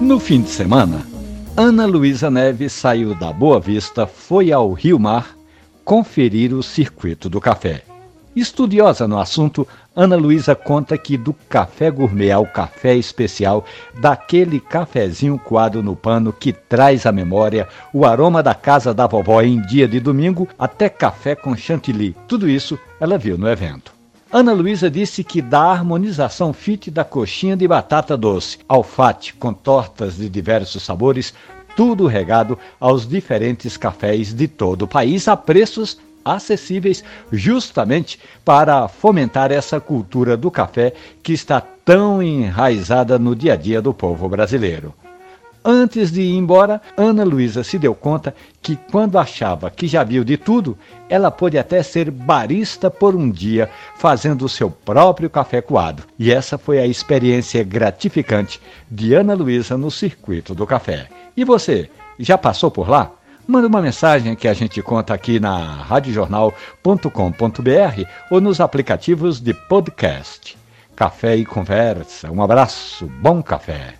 No fim de semana, Ana Luísa Neves saiu da Boa Vista, foi ao Rio Mar conferir o circuito do café. Estudiosa no assunto, Ana Luísa conta que do café gourmet ao café especial, daquele cafezinho coado no pano que traz à memória o aroma da casa da vovó em dia de domingo, até café com chantilly, tudo isso ela viu no evento. Ana Luísa disse que da harmonização fit da coxinha de batata doce, alfate com tortas de diversos sabores, tudo regado aos diferentes cafés de todo o país a preços acessíveis, justamente para fomentar essa cultura do café que está tão enraizada no dia a dia do povo brasileiro. Antes de ir embora, Ana Luísa se deu conta que, quando achava que já viu de tudo, ela pôde até ser barista por um dia, fazendo o seu próprio café coado. E essa foi a experiência gratificante de Ana Luísa no circuito do café. E você, já passou por lá? Manda uma mensagem que a gente conta aqui na radiojornal.com.br ou nos aplicativos de podcast. Café e conversa. Um abraço, bom café.